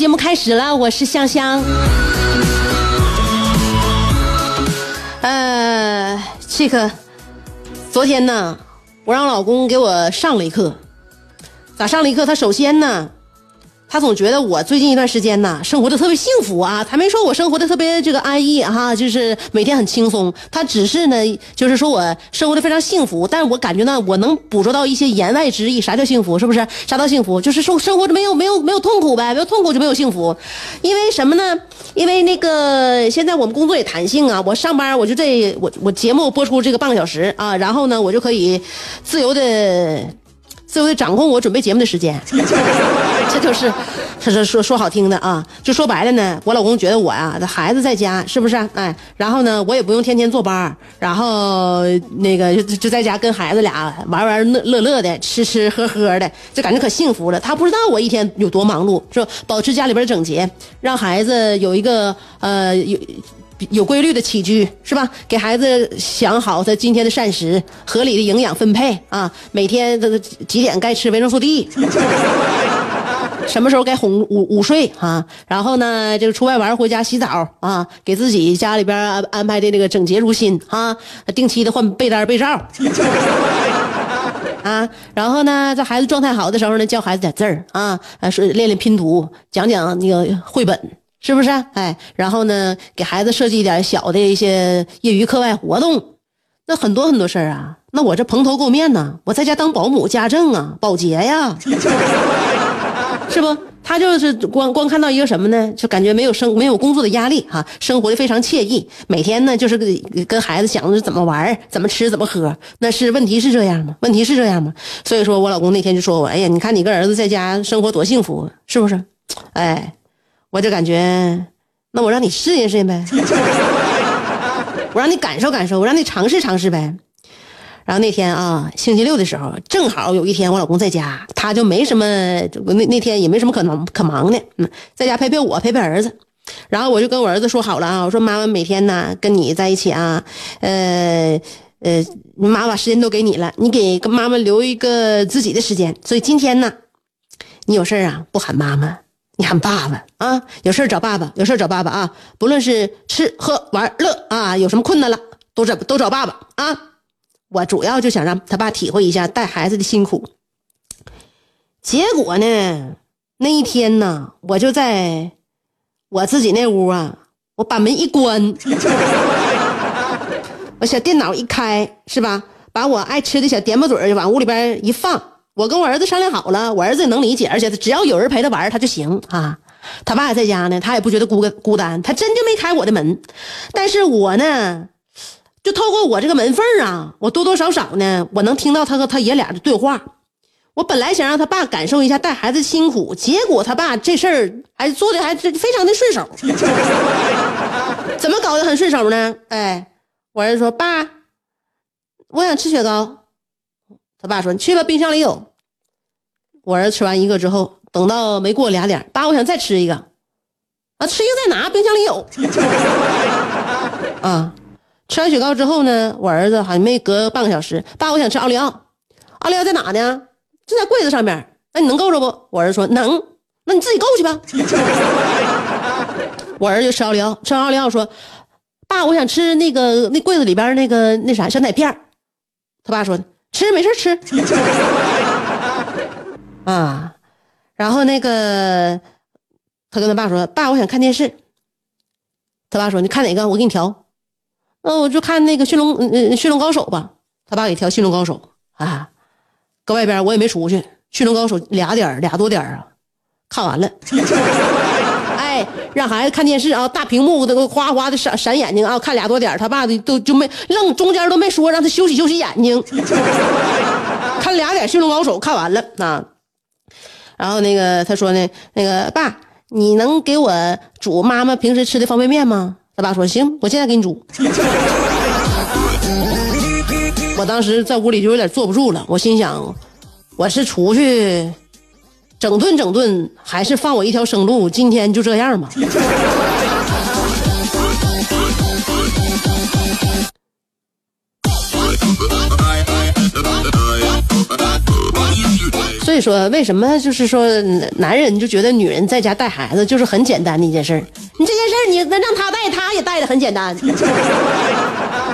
节目开始了，我是香香。呃，这个昨天呢，我让老公给我上了一课，咋上了一课？他首先呢，他总觉得我最近一段时间呢，生活的特别幸福啊。他没说我生活的特别这个安逸哈，就是每天很轻松。他只是呢，就是说我生活的非常幸福。但是我感觉呢，我能捕捉到一些言外之意。啥叫幸福？是不是？啥叫幸福？就是生生活着没有没有没有痛苦呗，没有痛苦就没有幸福。因为什么呢？因为那个现在我们工作也弹性啊，我上班我就这我我节目播出这个半个小时啊，然后呢我就可以自由的。自由的掌控我准备节目的时间，这就是，这是说说好听的啊，就说白了呢，我老公觉得我呀、这孩子在家是不是？哎，然后呢，我也不用天天坐班儿然后那个就就在家跟孩子俩玩玩乐乐乐的，吃吃喝喝的，就感觉可幸福了。他不知道我一天有多忙碌，是吧？保持家里边整洁，让孩子有一个呃有。有规律的起居是吧？给孩子想好他今天的膳食，合理的营养分配啊，每天这个几点该吃维生素 D，什么时候该哄午午睡啊？然后呢，这个出外玩回家洗澡啊，给自己家里边安安排的那个整洁如新啊，定期的换被单被罩。啊，然后呢，在孩子状态好的时候呢，教孩子点字儿啊，啊，说练练拼读，讲讲那个绘本，是不是？哎，然后呢，给孩子设计一点小的一些业余课外活动，那很多很多事儿啊。那我这蓬头垢面呢，我在家当保姆、家政啊，保洁呀，是不？他就是光光看到一个什么呢？就感觉没有生没有工作的压力哈、生活的非常惬意。每天呢，就是跟跟孩子想着怎么玩、怎么吃、怎么喝。那是问题是这样吗？问题是这样吗？所以说我老公那天就说我，哎呀，你看你跟儿子在家生活多幸福，是不是？哎，我就感觉，那我让你适应适应呗，我让你感受感受，我让你尝试尝试呗。然后那天啊，星期六的时候，正好有一天我老公在家，他就没什么，那那天也没什么可忙可忙的，嗯，在家陪陪我，陪陪儿子。然后我就跟我儿子说好了啊，我说妈妈每天呢跟你在一起啊，呃呃，妈妈把时间都给你了，你给跟妈妈留一个自己的时间。所以今天呢，你有事儿啊不喊妈妈，你喊爸爸啊，有事找爸爸，有事找爸爸啊，不论是吃喝玩乐啊，有什么困难了都找都找爸爸啊。我主要就想让他爸体会一下带孩子的辛苦。结果呢，那一天呢，我就在我自己那屋啊，我把门一关，我小电脑一开，是吧？把我爱吃的小点巴嘴儿往屋里边一放。我跟我儿子商量好了，我儿子也能理解，而且只要有人陪他玩，他就行啊。他爸在家呢，他也不觉得孤孤单，他真就没开我的门。但是我呢，就透过我这个门缝啊，我多多少少呢，我能听到他和他爷俩的对话。我本来想让他爸感受一下带孩子辛苦，结果他爸这事儿还做的还非常的顺手。怎么搞得很顺手呢？哎，我儿子说：“爸，我想吃雪糕。”他爸说：“你去吧，冰箱里有。”我儿子吃完一个之后，等到没过俩点，爸，我想再吃一个。啊，吃一个再拿，冰箱里有。啊，吃完雪糕之后呢，我儿子好像没隔半个小时，爸，我想吃奥利奥。奥利奥在哪呢？就在柜子上面。那你能够着不？我儿子说能。那你自己够去吧。我儿子就吃奥利奥，吃完奥利奥说：“爸，我想吃那个那柜子里边那个那啥小奶片儿他爸说：“吃，没事吃。”啊，然后那个他跟他爸说：“爸，我想看电视。”他爸说：“你看哪个？我给你调。”那我就看那个《驯龙嗯嗯驯龙高手》吧。他爸给调《驯龙高手》啊，搁外边我也没出去，《驯龙高手》俩点俩多点啊，看完了。哎，让孩子看电视啊，大屏幕都哗哗的闪闪眼睛啊，看俩多点他爸的都就没愣中间都没说让他休息休息眼睛，看俩点《驯龙高手》看完了啊。然后那个他说呢，那个爸，你能给我煮妈妈平时吃的方便面吗？他爸说行，我现在给你煮。我当时在屋里就有点坐不住了，我心想，我是出去整顿整顿，还是放我一条生路？今天就这样吧。所以说，为什么就是说男人就觉得女人在家带孩子就是很简单的一件事你这件事你能让他带，他也带的很简单。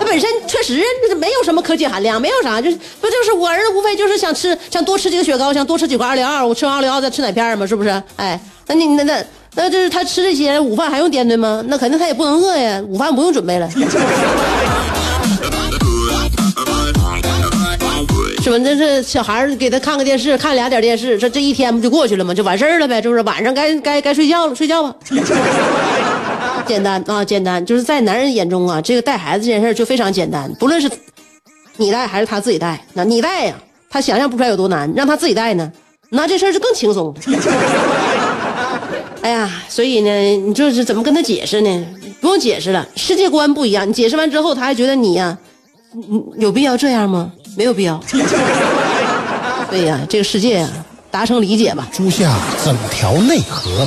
本身确实没有什么科技含量，没有啥，就是不就是我儿子无非就是想吃，想多吃几个雪糕，想多吃几个二零二，我吃完二零二再吃奶片嘛，是不是？哎，那你那那那就是他吃这些，午饭还用颠炖吗？那肯定他也不能饿呀，午饭不用准备了。是吧？这这小孩给他看个电视，看俩点电视，这这一天不就过去了吗？就完事儿了呗，就是？晚上该该该睡觉了，睡觉吧。简单啊，简单，就是在男人眼中啊，这个带孩子这件事就非常简单。不论是你带还是他自己带，那你带呀，他想象不出来有多难；让他自己带呢，那这事儿就更轻松。哎呀，所以呢，你就是怎么跟他解释呢？不用解释了，世界观不一样。你解释完之后，他还觉得你呀，嗯有必要这样吗？没有必要。对呀，这个世界啊，达成理解吧。租下整条内河，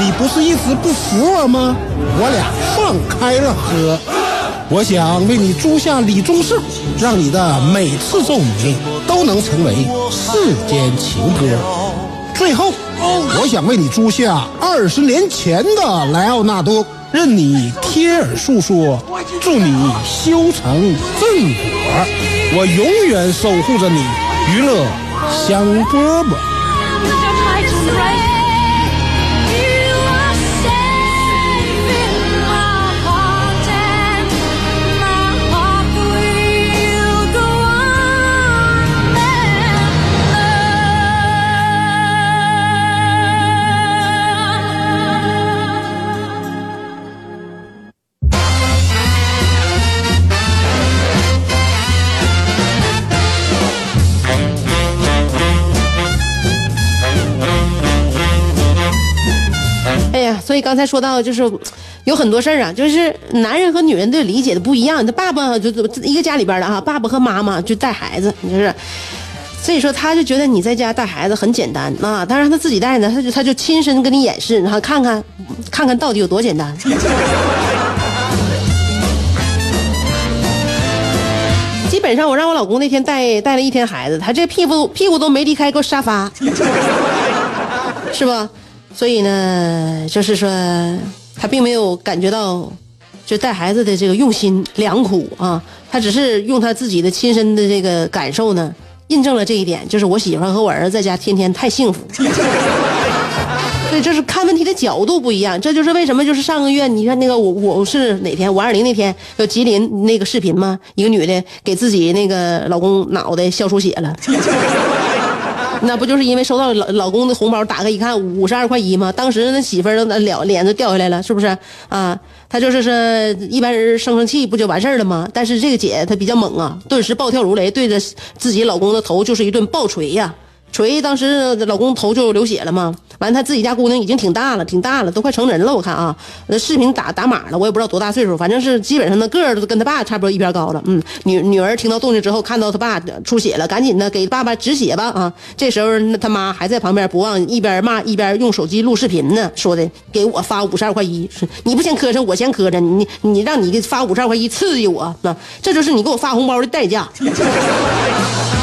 你不是一直不服我吗？我俩放开了喝。我想为你租下李宗盛，让你的每次奏鸣都能成为世间情歌。最后，我想为你租下二十年前的莱奥纳多。任你贴耳诉说，祝你修成正果，我永远守护着你，娱乐香饽饽。刚才说到，就是有很多事儿啊，就是男人和女人对理解的不一样。他爸爸就一个家里边的哈，爸爸和妈妈就带孩子，就是，所以说他就觉得你在家带孩子很简单啊，但是他自己带呢，他就他就亲身跟你演示，然后看看看看到底有多简单。基本上我让我老公那天带带了一天孩子，他这屁股屁股都没离开过沙发，是吧？所以呢，就是说，他并没有感觉到，就带孩子的这个用心良苦啊，他只是用他自己的亲身的这个感受呢，印证了这一点，就是我媳妇和我儿子在家天天太幸福。所以这是看问题的角度不一样，这就是为什么就是上个月你看那个我我是哪天五二零那天有吉林那个视频吗？一个女的给自己那个老公脑袋笑出血了。那不就是因为收到老老公的红包，打开一看五十二块一吗？当时那媳妇儿那脸脸都掉下来了，是不是啊？他就是说一般人生生气不就完事儿了吗？但是这个姐她比较猛啊，顿时暴跳如雷，对着自己老公的头就是一顿暴锤呀！锤，当时老公头就流血了嘛。完他自己家姑娘已经挺大了，挺大了，都快成人了。我看啊，那视频打打码了，我也不知道多大岁数，反正是基本上那个儿都跟他爸差不多一边高了。嗯，女女儿听到动静之后，看到他爸出血了，赶紧的给爸爸止血吧啊。这时候那他妈还在旁边不忘一边骂一边用手机录视频呢，说的给我发五十二块一，你不嫌磕碜，我嫌磕碜，你你让你给发五十二块一刺激我，那这就是你给我发红包的代价。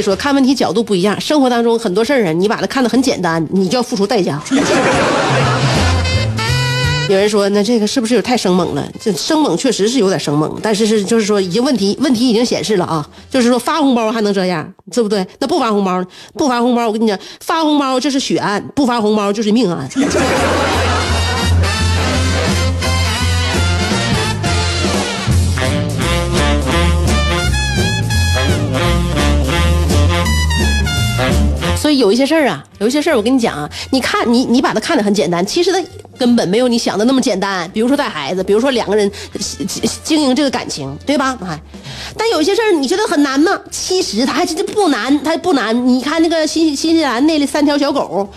以说，看问题角度不一样，生活当中很多事儿啊，你把它看得很简单，你就要付出代价。有人说，那这个是不是有太生猛了？这生猛确实是有点生猛，但是是就是说，已经问题问题已经显示了啊，就是说发红包还能这样，对不对？那不发红包呢？不发红包，我跟你讲，发红包这是血案，不发红包就是命案。有一些事儿啊，有一些事儿，我跟你讲啊，你看你你把它看得很简单，其实它根本没有你想的那么简单。比如说带孩子，比如说两个人经营这个感情，对吧？哎，但有些事儿你觉得很难吗？其实它还真不难，它不难。你看那个新新西兰那三条小狗。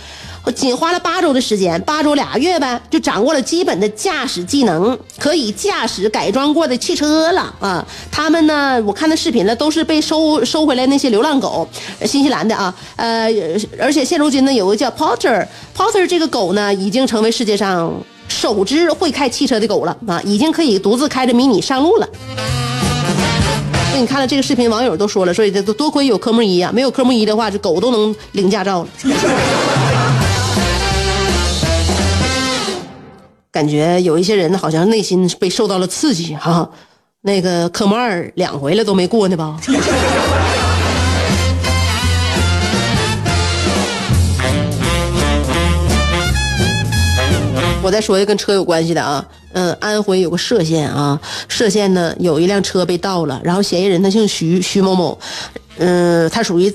仅花了八周的时间，八周俩月呗，就掌握了基本的驾驶技能，可以驾驶改装过的汽车了啊！他们呢，我看那视频了，都是被收收回来那些流浪狗，新西兰的啊，呃，而且现如今呢，有个叫 Potter，Potter 这个狗呢，已经成为世界上首只会开汽车的狗了啊，已经可以独自开着迷你上路了。那你看了这个视频，网友都说了，所以这多亏有科目一啊，没有科目一的话，这狗都能领驾照了。感觉有一些人好像内心被受到了刺激哈，那个科目二两回了都没过呢吧？我再说一个跟车有关系的啊，嗯，安徽有个歙县啊，歙县呢有一辆车被盗了，然后嫌疑人他姓徐，徐某某，嗯，他属于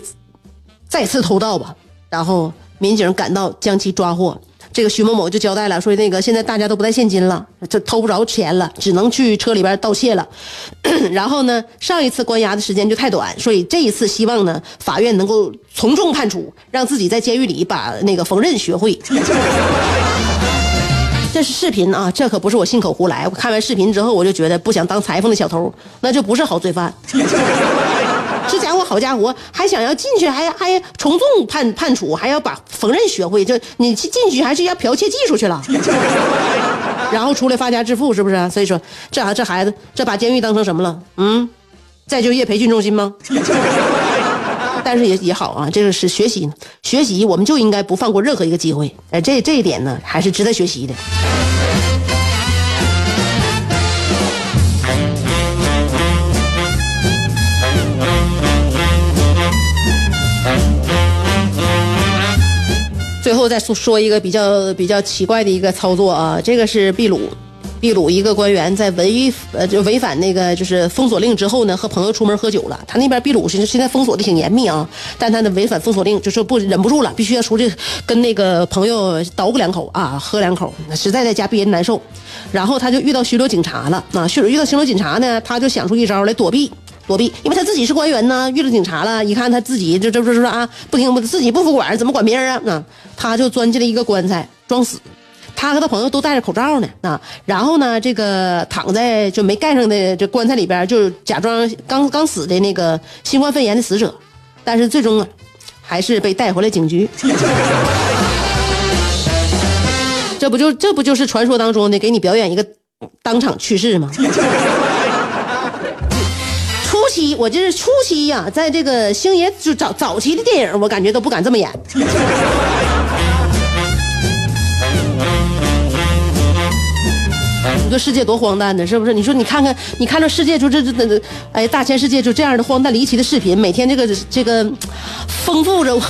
再次偷盗吧，然后民警赶到将其抓获。这个徐某某就交代了，说那个现在大家都不带现金了，这偷不着钱了，只能去车里边盗窃了。然后呢，上一次关押的时间就太短，所以这一次希望呢，法院能够从重判处，让自己在监狱里把那个缝纫学会。这是视频啊，这可不是我信口胡来。我看完视频之后，我就觉得不想当裁缝的小偷，那就不是好罪犯。这家伙，好家伙，还想要进去，还还从重判判处，还要把缝纫学会。这你进去还是要剽窃技术去了，然后出来发家致富，是不是？所以说，这孩这孩子，这把监狱当成什么了？嗯，再就业培训中心吗？但是也也好啊，这个是学习，学习我们就应该不放过任何一个机会。哎，这这一点呢，还是值得学习的。最后再说说一个比较比较奇怪的一个操作啊，这个是秘鲁，秘鲁一个官员在违呃就违反那个就是封锁令之后呢，和朋友出门喝酒了。他那边秘鲁现现在封锁的挺严密啊，但他呢违反封锁令，就说不忍不住了，必须要出去跟那个朋友捣鼓两口啊，喝两口，那实在在家憋得难受。然后他就遇到巡逻警察了啊，巡遇到巡逻警察呢，他就想出一招来躲避。躲避，因为他自己是官员呢，遇到警察了，一看他自己就这不是啊，不听不自己不服管，怎么管别人啊？那他就钻进了一个棺材装死，他和他朋友都戴着口罩呢啊，然后呢，这个躺在就没盖上的这棺材里边，就假装刚刚死的那个新冠肺炎的死者，但是最终啊，还是被带回了警局。这不就这不就是传说当中的给你表演一个当场去世吗？期我这是初期呀，在这个星爷就早早期的电影，我感觉都不敢这么演。你说世界多荒诞呢，是不是？你说你看看，你看这世界就这这这，哎，大千世界就这样的荒诞离奇的视频，每天这个这个丰富着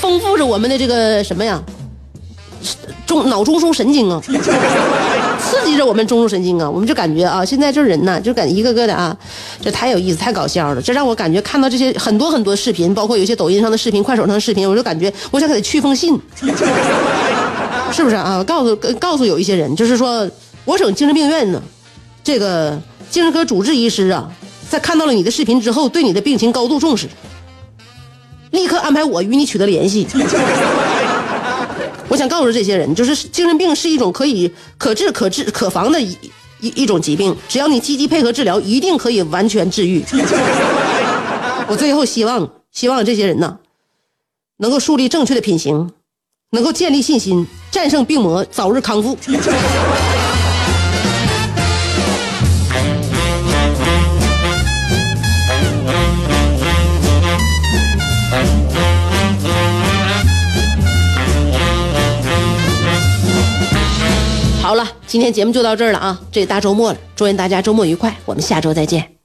丰富着我们的这个什么呀？中脑中枢神经啊，激着我们中枢神经啊，我们就感觉啊，现在这人呢，就感觉一个个的啊，这太有意思，太搞笑了。这让我感觉看到这些很多很多视频，包括有些抖音上的视频、快手上的视频，我就感觉我想给他去封信，是不是啊？告诉告诉有一些人，就是说，我省精神病院呢，这个精神科主治医师啊，在看到了你的视频之后，对你的病情高度重视。立刻安排我与你取得联系。我想告诉这些人，就是精神病是一种可以可治、可治、可防的一一一种疾病，只要你积极配合治疗，一定可以完全治愈。我最后希望，希望这些人呢，能够树立正确的品行，能够建立信心，战胜病魔，早日康复。今天节目就到这儿了啊！这大周末了，祝愿大家周末愉快，我们下周再见。